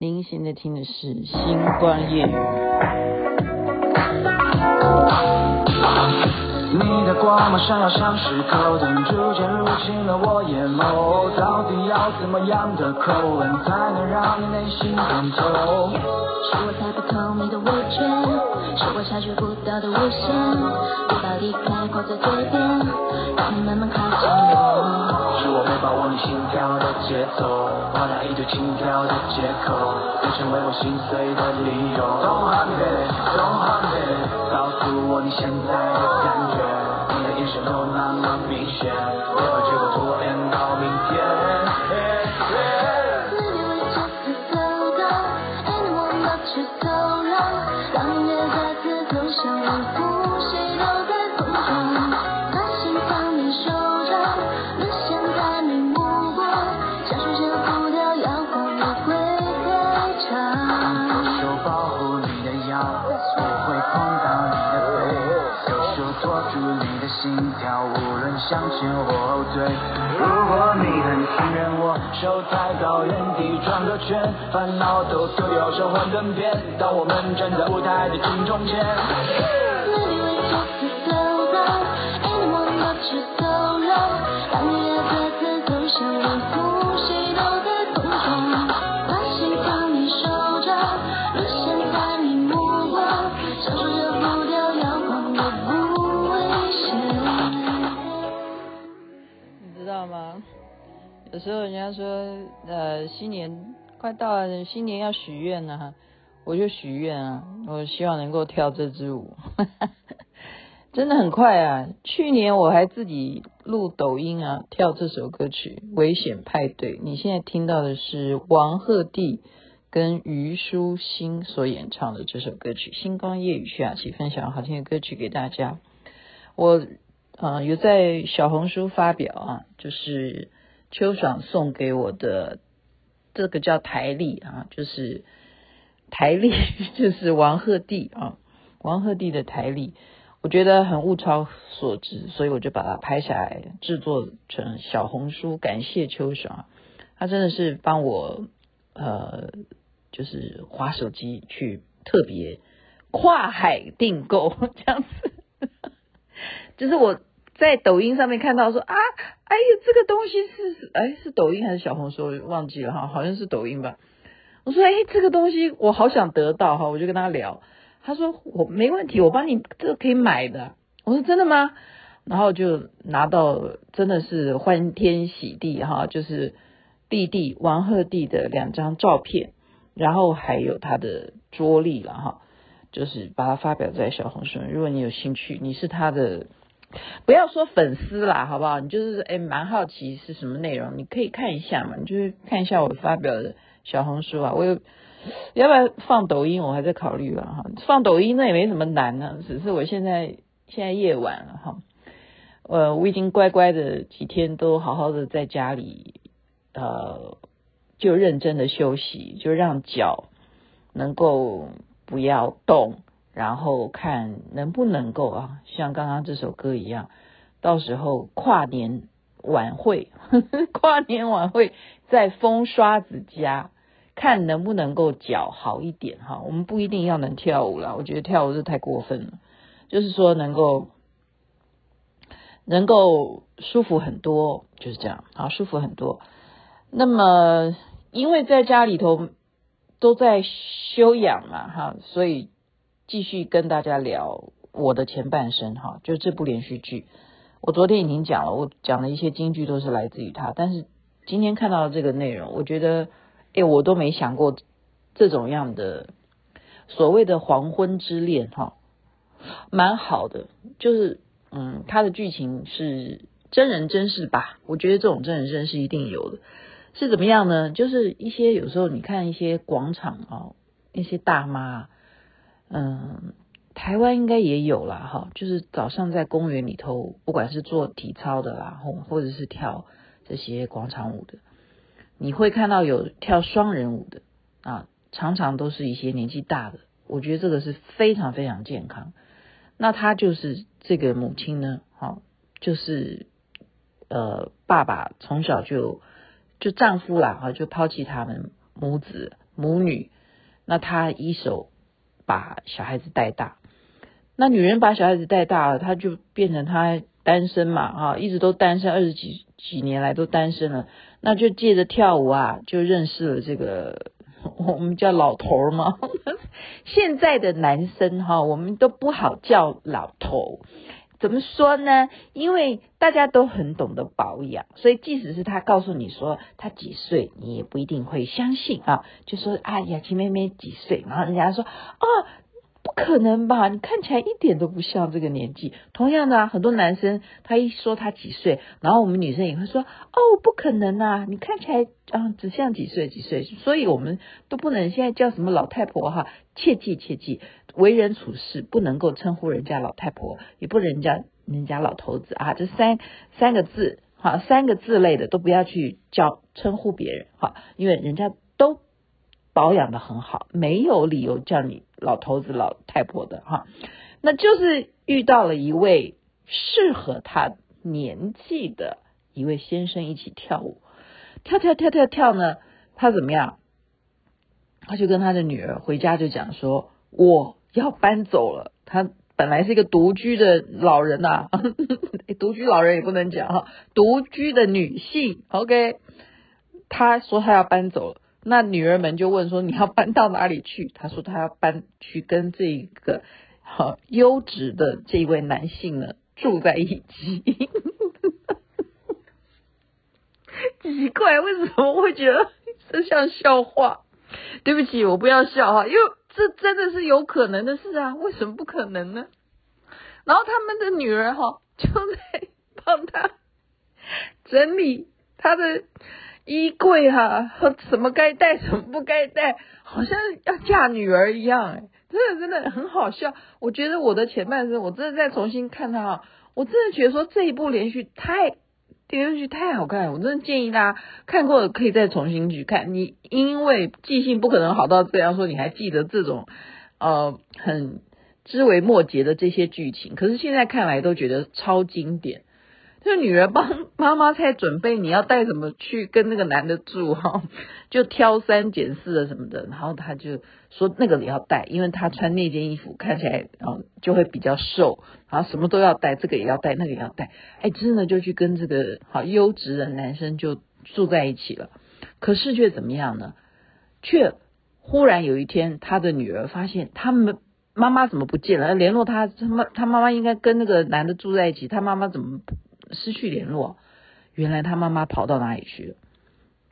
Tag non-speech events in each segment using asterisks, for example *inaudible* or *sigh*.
您现在听的是《星光夜语》。你的光芒闪耀像是口灯，逐渐入侵了我眼眸。到底要怎么样的口吻，才能让你内心通透？是我猜不透你的味觉，是我察觉不到的危险。你到底开挂在嘴边，让你慢慢靠近我。把握你心跳的节奏，换来一堆轻佻的借口，变成为我心碎的理由。Don't hurt me, don't hurt me，告诉我你现在的感觉，你的眼神都那么明显，别把结果拖延向前或后退。如果你很信任我，手抬高，原地转个圈，烦恼都丢掉，神魂颠变。当我们站在舞台的正中间。有时候人家说，呃，新年快到了，新年要许愿了，我就许愿啊，我希望能够跳这支舞，*laughs* 真的很快啊！去年我还自己录抖音啊，跳这首歌曲《危险派对》。你现在听到的是王鹤棣跟虞书欣所演唱的这首歌曲《星光夜雨》，徐雅琪分享好听的歌曲给大家。我呃有在小红书发表啊，就是。秋爽送给我的这个叫台历啊，就是台历，*laughs* 就是王鹤棣啊，王鹤棣的台历，我觉得很物超所值，所以我就把它拍下来，制作成小红书，感谢秋爽，他真的是帮我呃，就是滑手机去特别跨海订购这样子，*laughs* 就是我。在抖音上面看到说啊，哎呀，这个东西是哎是抖音还是小红书？忘记了哈，好像是抖音吧。我说哎，这个东西我好想得到哈，我就跟他聊。他说我没问题，我帮你这个可以买的。我说真的吗？然后就拿到真的是欢天喜地哈，就是弟弟王鹤棣的两张照片，然后还有他的桌历了哈，就是把它发表在小红书。如果你有兴趣，你是他的。不要说粉丝啦，好不好？你就是哎，蛮好奇是什么内容，你可以看一下嘛。你就是看一下我发表的小红书啊。我有要不要放抖音？我还在考虑了哈。放抖音那也没什么难呢，只是我现在现在夜晚了哈。呃，我已经乖乖的几天都好好的在家里，呃，就认真的休息，就让脚能够不要动。然后看能不能够啊，像刚刚这首歌一样，到时候跨年晚会，呵 *laughs* 呵跨年晚会在风刷子家，看能不能够脚好一点哈。我们不一定要能跳舞了，我觉得跳舞是太过分了，就是说能够能够舒服很多，就是这样啊，舒服很多。那么因为在家里头都在休养嘛哈，所以。继续跟大家聊我的前半生哈，就这部连续剧。我昨天已经讲了，我讲的一些金句都是来自于他。但是今天看到这个内容，我觉得，哎，我都没想过这种样的所谓的黄昏之恋哈，蛮好的。就是嗯，他的剧情是真人真事吧？我觉得这种真人真事一定有的。是怎么样呢？就是一些有时候你看一些广场啊，一些大妈。嗯，台湾应该也有啦，哈，就是早上在公园里头，不管是做体操的啦，或或者是跳这些广场舞的，你会看到有跳双人舞的啊，常常都是一些年纪大的，我觉得这个是非常非常健康。那他就是这个母亲呢，好，就是呃，爸爸从小就就丈夫啦，哈，就抛弃他们母子。母女，那她一手把小孩子带大，那女人把小孩子带大了，她就变成她单身嘛，哈，一直都单身，二十几几年来都单身了，那就借着跳舞啊，就认识了这个我们叫老头嘛。*laughs* 现在的男生哈，我们都不好叫老头。怎么说呢？因为大家都很懂得保养，所以即使是他告诉你说他几岁，你也不一定会相信啊。就说啊，雅琪妹妹几岁？然后人家说啊，不可能吧？你看起来一点都不像这个年纪。同样的，很多男生他一说他几岁，然后我们女生也会说哦，不可能啊，你看起来啊只像几岁几岁。所以我们都不能现在叫什么老太婆哈，切记切记。为人处事不能够称呼人家老太婆，也不人家人家老头子啊，这三三个字哈，三个字类的都不要去叫称呼别人哈，因为人家都保养的很好，没有理由叫你老头子老太婆的哈。那就是遇到了一位适合他年纪的一位先生一起跳舞，跳跳跳跳跳呢，他怎么样？他就跟他的女儿回家就讲说，我。要搬走了，他本来是一个独居的老人 *laughs* 呐、独居老人也不能讲哈，独居的女性，OK，他说他要搬走了，那女儿们就问说，你要搬到哪里去？他说他要搬去跟这一个好优质的这一位男性呢住在一起，*laughs* 奇怪，为什么会觉得 *laughs* 这像笑话？对不起，我不要笑哈，因为。这真的是有可能的事啊！为什么不可能呢？然后他们的女儿哈就在帮他整理他的衣柜哈，什么该带什么不该带，好像要嫁女儿一样哎，真的真的很好笑。我觉得我的前半生，我真的再重新看他哈，我真的觉得说这一部连续太。电视剧太好看了，我真的建议大家看过了可以再重新去看。你因为记性不可能好到这样说，你还记得这种呃很枝微末节的这些剧情，可是现在看来都觉得超经典。就女儿帮妈妈在准备你要带什么去跟那个男的住哈，*laughs* 就挑三拣四的什么的，然后他就说那个也要带，因为他穿那件衣服看起来啊就会比较瘦，然后什么都要带，这个也要带，那个也要带，哎，真的就去跟这个好优质的男生就住在一起了。可是却怎么样呢？却忽然有一天，他的女儿发现他们妈妈怎么不见了？联络他，他妈他妈妈应该跟那个男的住在一起，他妈妈怎么？失去联络，原来他妈妈跑到哪里去了？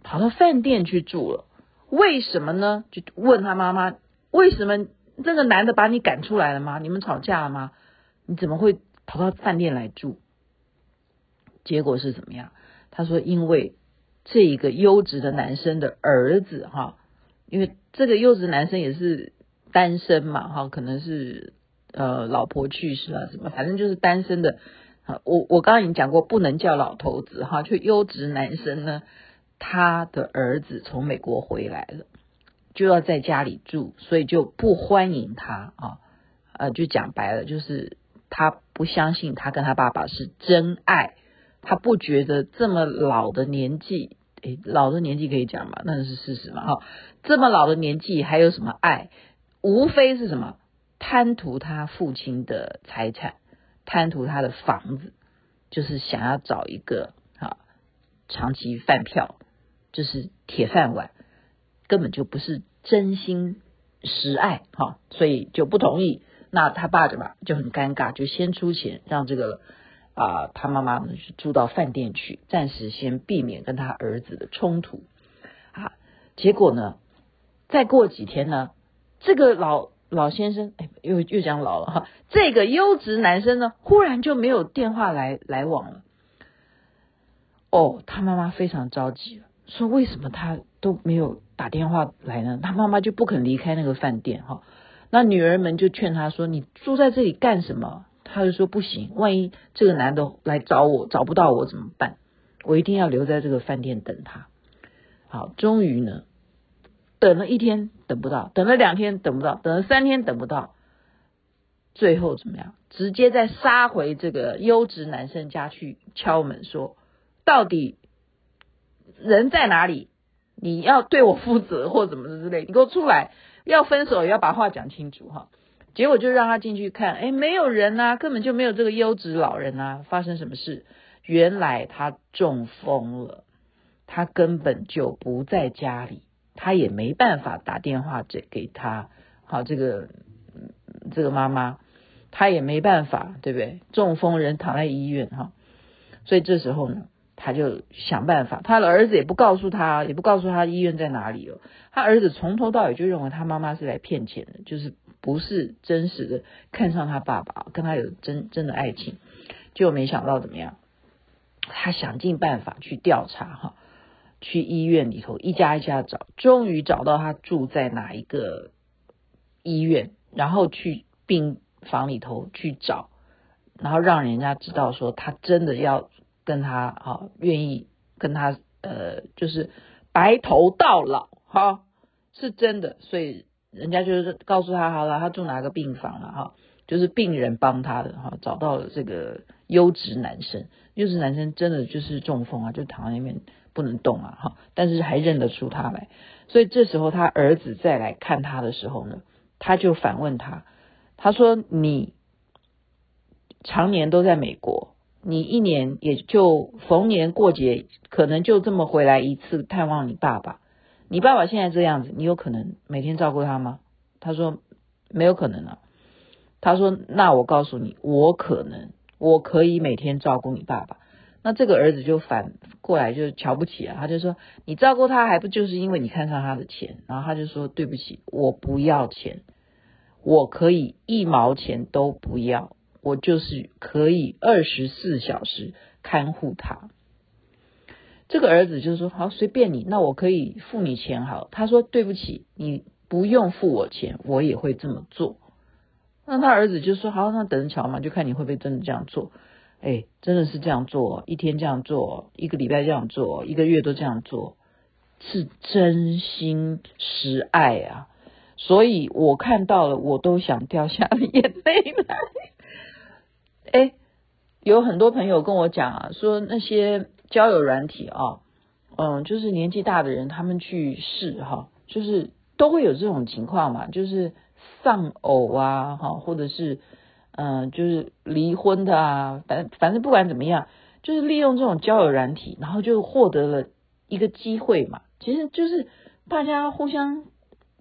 跑到饭店去住了。为什么呢？就问他妈妈：为什么这个男的把你赶出来了吗？你们吵架了吗？你怎么会跑到饭店来住？结果是怎么样？他说：因为这一个优质的男生的儿子哈，因为这个优质男生也是单身嘛哈，可能是呃老婆去世了什么，反正就是单身的。我我刚刚已经讲过，不能叫老头子哈，就优质男生呢，他的儿子从美国回来了，就要在家里住，所以就不欢迎他啊，呃，就讲白了，就是他不相信他跟他爸爸是真爱，他不觉得这么老的年纪，诶，老的年纪可以讲嘛，那是事实嘛，哈，这么老的年纪还有什么爱？无非是什么贪图他父亲的财产。贪图他的房子，就是想要找一个啊长期饭票，就是铁饭碗，根本就不是真心实爱哈，所以就不同意。那他爸的吧就很尴尬，就先出钱让这个啊他妈妈呢去住到饭店去，暂时先避免跟他儿子的冲突啊。结果呢，再过几天呢，这个老。老先生，哎，又又讲老了哈。这个优质男生呢，忽然就没有电话来来往了。哦，他妈妈非常着急了，说为什么他都没有打电话来呢？他妈妈就不肯离开那个饭店哈。那女儿们就劝他说：“你住在这里干什么？”他就说：“不行，万一这个男的来找我，找不到我怎么办？我一定要留在这个饭店等他。”好，终于呢。等了一天等不到，等了两天等不到，等了三天等不到，最后怎么样？直接再杀回这个优质男生家去敲门说，到底人在哪里？你要对我负责或怎么之类，你给我出来，要分手也要把话讲清楚哈。结果就让他进去看，哎，没有人啊，根本就没有这个优质老人啊，发生什么事？原来他中风了，他根本就不在家里，他也没办法打电话给给他，好，这个这个妈妈，他也没办法，对不对？中风人躺在医院哈，所以这时候呢。他就想办法，他的儿子也不告诉他，也不告诉他医院在哪里哦。他儿子从头到尾就认为他妈妈是来骗钱的，就是不是真实的看上他爸爸，跟他有真真的爱情。就没想到怎么样？他想尽办法去调查哈，去医院里头一家一家找，终于找到他住在哪一个医院，然后去病房里头去找，然后让人家知道说他真的要。跟他啊，愿意跟他呃，就是白头到老哈，是真的，所以人家就是告诉他好了，他住哪个病房了哈，就是病人帮他的哈，找到了这个优质男生，优质男生真的就是中风啊，就躺在那边不能动啊哈，但是还认得出他来，所以这时候他儿子再来看他的时候呢，他就反问他，他说你常年都在美国。你一年也就逢年过节，可能就这么回来一次探望你爸爸。你爸爸现在这样子，你有可能每天照顾他吗？他说没有可能啊。他说那我告诉你，我可能，我可以每天照顾你爸爸。那这个儿子就反过来就瞧不起啊，他就说你照顾他还不就是因为你看上他的钱？然后他就说对不起，我不要钱，我可以一毛钱都不要。我就是可以二十四小时看护他。这个儿子就说：“好，随便你，那我可以付你钱。”好，他说：“对不起，你不用付我钱，我也会这么做。”那他儿子就说：“好，那等着瞧嘛，就看你会不会真的这样做。”哎，真的是这样做，一天这样做，一个礼拜这样做，一个月都这样做，是真心实爱啊！所以我看到了，我都想掉下眼泪来。*laughs* 哎，有很多朋友跟我讲啊，说那些交友软体啊，嗯，就是年纪大的人他们去试哈，就是都会有这种情况嘛，就是丧偶啊，哈，或者是嗯，就是离婚的啊，反反正不管怎么样，就是利用这种交友软体，然后就获得了一个机会嘛。其实就是大家互相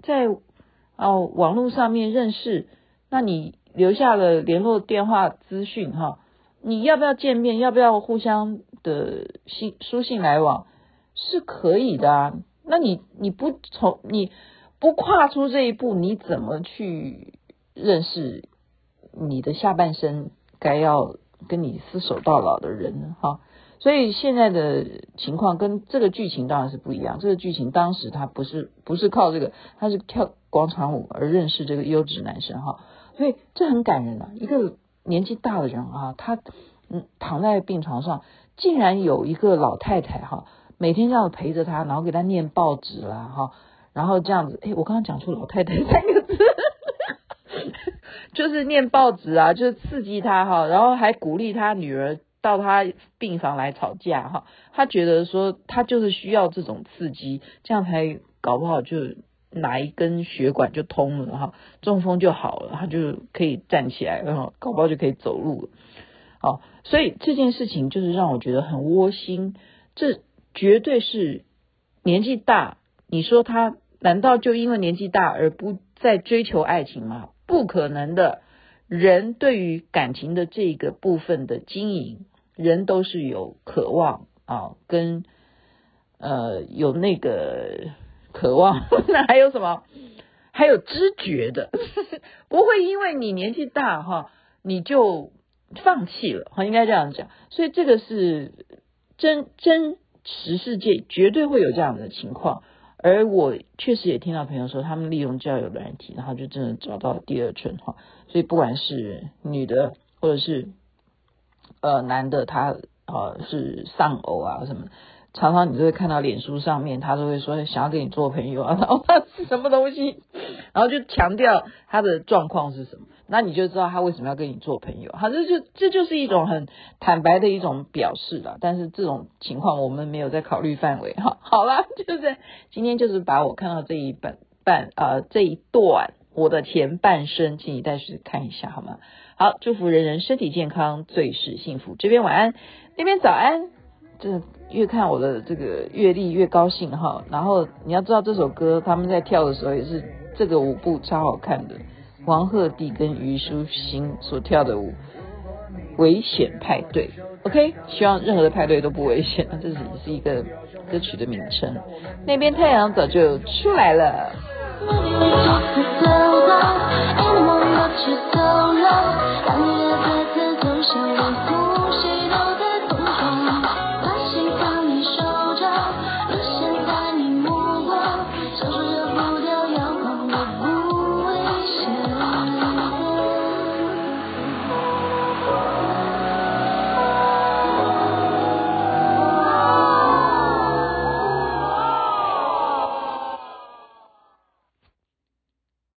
在哦网络上面认识，那你。留下了联络电话资讯哈，你要不要见面？要不要互相的信书信来往？是可以的啊。那你你不从你不跨出这一步，你怎么去认识你的下半生该要跟你厮守到老的人呢？哈，所以现在的情况跟这个剧情当然是不一样。这个剧情当时他不是不是靠这个，他是跳广场舞而认识这个优质男生哈。所以这很感人啊！一个年纪大的人啊，他嗯躺在病床上，竟然有一个老太太哈，每天这样陪着他，然后给他念报纸啦哈，然后这样子，哎，我刚刚讲出老太太 *laughs* 三个字，就是念报纸啊，就是刺激他哈，然后还鼓励他女儿到他病房来吵架哈，他觉得说他就是需要这种刺激，这样才搞不好就。哪一根血管就通了哈，中风就好了，他就可以站起来，然后搞不好就可以走路了。好，所以这件事情就是让我觉得很窝心。这绝对是年纪大，你说他难道就因为年纪大而不再追求爱情吗？不可能的。人对于感情的这个部分的经营，人都是有渴望啊，跟呃有那个。渴望，*laughs* 那还有什么？还有知觉的，*laughs* 不会因为你年纪大哈，你就放弃了哈，应该这样讲。所以这个是真真实世界绝对会有这样的情况。而我确实也听到朋友说，他们利用交友软体，然后就真的找到第二春哈。所以不管是女的或者是呃男的，他呃是丧偶啊什么。常常你就会看到脸书上面，他都会说想要跟你做朋友啊，然后他是什么东西，*laughs* 然后就强调他的状况是什么。那你就知道他为什么要跟你做朋友。好，这就这就是一种很坦白的一种表示了。但是这种情况我们没有在考虑范围。哈，*laughs* 好了，就是今天就是把我看到这一本半呃这一段我的前半生，请你再去看一下好吗？好，祝福人人身体健康，最是幸福。这边晚安，那边早安。这越看我的这个阅历越高兴哈。然后你要知道这首歌他们在跳的时候也是这个舞步超好看的，黄鹤棣跟虞书欣所跳的舞，危险派对。OK，希望任何的派对都不危险。这是也是一个歌曲的名称。那边太阳早就出来了。